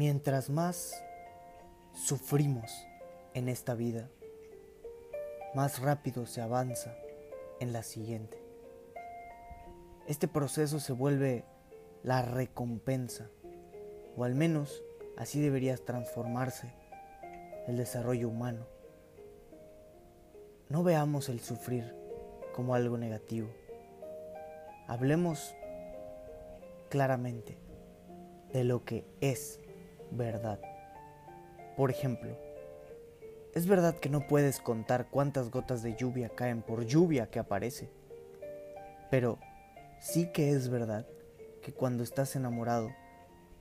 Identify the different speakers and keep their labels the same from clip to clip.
Speaker 1: Mientras más sufrimos en esta vida, más rápido se avanza en la siguiente. Este proceso se vuelve la recompensa, o al menos así debería transformarse el desarrollo humano. No veamos el sufrir como algo negativo. Hablemos claramente de lo que es verdad. Por ejemplo, es verdad que no puedes contar cuántas gotas de lluvia caen por lluvia que aparece, pero sí que es verdad que cuando estás enamorado,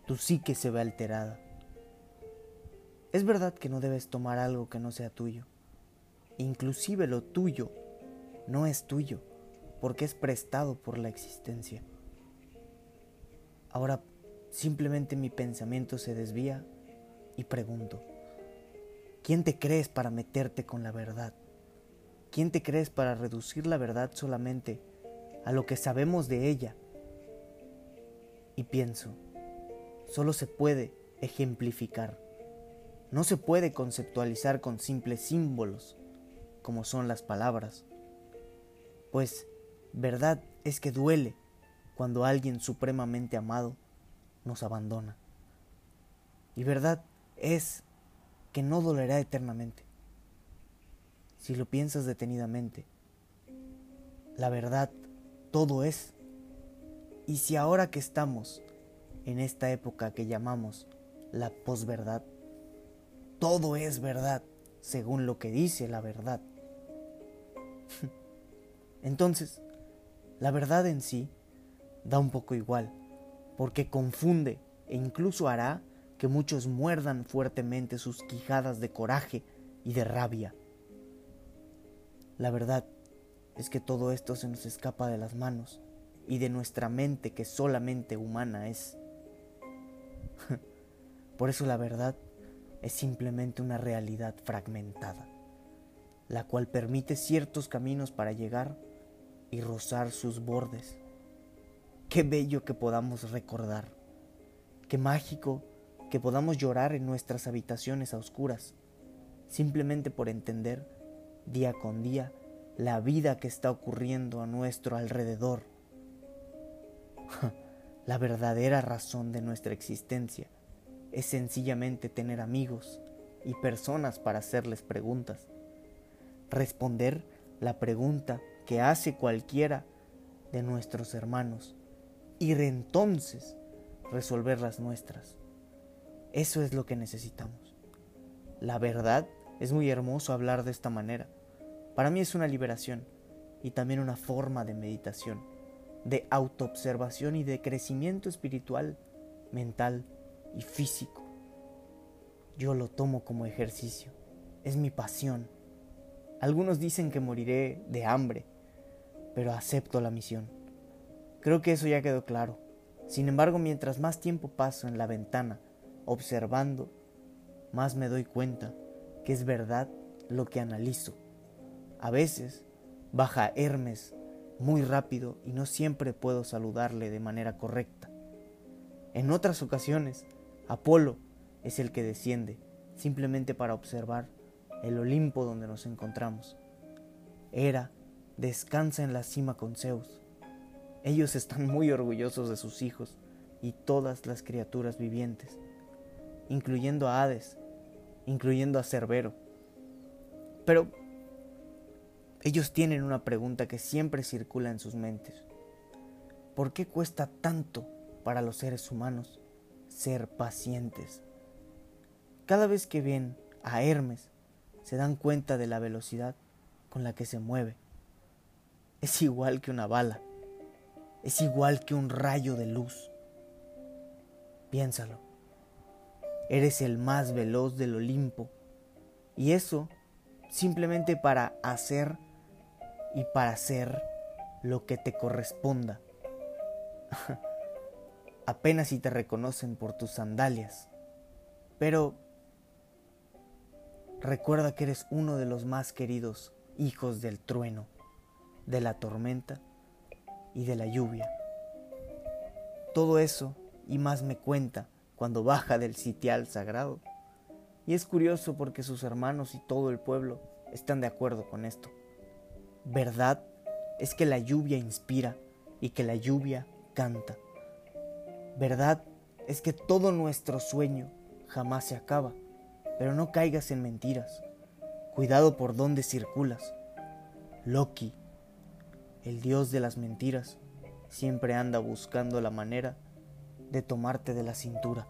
Speaker 1: tu psique se ve alterada. Es verdad que no debes tomar algo que no sea tuyo. Inclusive lo tuyo no es tuyo, porque es prestado por la existencia. Ahora simplemente mi pensamiento se desvía y pregunto, ¿quién te crees para meterte con la verdad? ¿Quién te crees para reducir la verdad solamente a lo que sabemos de ella? Y pienso, solo se puede ejemplificar, no se puede conceptualizar con simples símbolos, como son las palabras, pues verdad es que duele cuando alguien supremamente amado nos abandona. Y verdad es que no dolerá eternamente. Si lo piensas detenidamente, la verdad todo es. Y si ahora que estamos en esta época que llamamos la posverdad, todo es verdad según lo que dice la verdad. Entonces, la verdad en sí da un poco igual, porque confunde e incluso hará que muchos muerdan fuertemente sus quijadas de coraje y de rabia. La verdad es que todo esto se nos escapa de las manos y de nuestra mente que solamente humana es. Por eso la verdad es simplemente una realidad fragmentada, la cual permite ciertos caminos para llegar y rozar sus bordes. Qué bello que podamos recordar, qué mágico que podamos llorar en nuestras habitaciones a oscuras, simplemente por entender día con día la vida que está ocurriendo a nuestro alrededor. La verdadera razón de nuestra existencia es sencillamente tener amigos y personas para hacerles preguntas. Responder la pregunta que hace cualquiera de nuestros hermanos y entonces resolver las nuestras. Eso es lo que necesitamos. La verdad es muy hermoso hablar de esta manera. Para mí es una liberación y también una forma de meditación, de autoobservación y de crecimiento espiritual, mental y físico. Yo lo tomo como ejercicio. Es mi pasión. Algunos dicen que moriré de hambre pero acepto la misión. Creo que eso ya quedó claro. Sin embargo, mientras más tiempo paso en la ventana observando, más me doy cuenta que es verdad lo que analizo. A veces baja Hermes muy rápido y no siempre puedo saludarle de manera correcta. En otras ocasiones, Apolo es el que desciende simplemente para observar el Olimpo donde nos encontramos. Era descansa en la cima con Zeus. Ellos están muy orgullosos de sus hijos y todas las criaturas vivientes, incluyendo a Hades, incluyendo a Cerbero. Pero ellos tienen una pregunta que siempre circula en sus mentes. ¿Por qué cuesta tanto para los seres humanos ser pacientes? Cada vez que ven a Hermes, se dan cuenta de la velocidad con la que se mueve es igual que una bala, es igual que un rayo de luz. Piénsalo, eres el más veloz del Olimpo y eso simplemente para hacer y para hacer lo que te corresponda. Apenas si te reconocen por tus sandalias, pero recuerda que eres uno de los más queridos hijos del trueno de la tormenta y de la lluvia. Todo eso y más me cuenta cuando baja del sitial sagrado. Y es curioso porque sus hermanos y todo el pueblo están de acuerdo con esto. Verdad es que la lluvia inspira y que la lluvia canta. Verdad es que todo nuestro sueño jamás se acaba, pero no caigas en mentiras. Cuidado por dónde circulas. Loki, el dios de las mentiras, siempre anda buscando la manera de tomarte de la cintura.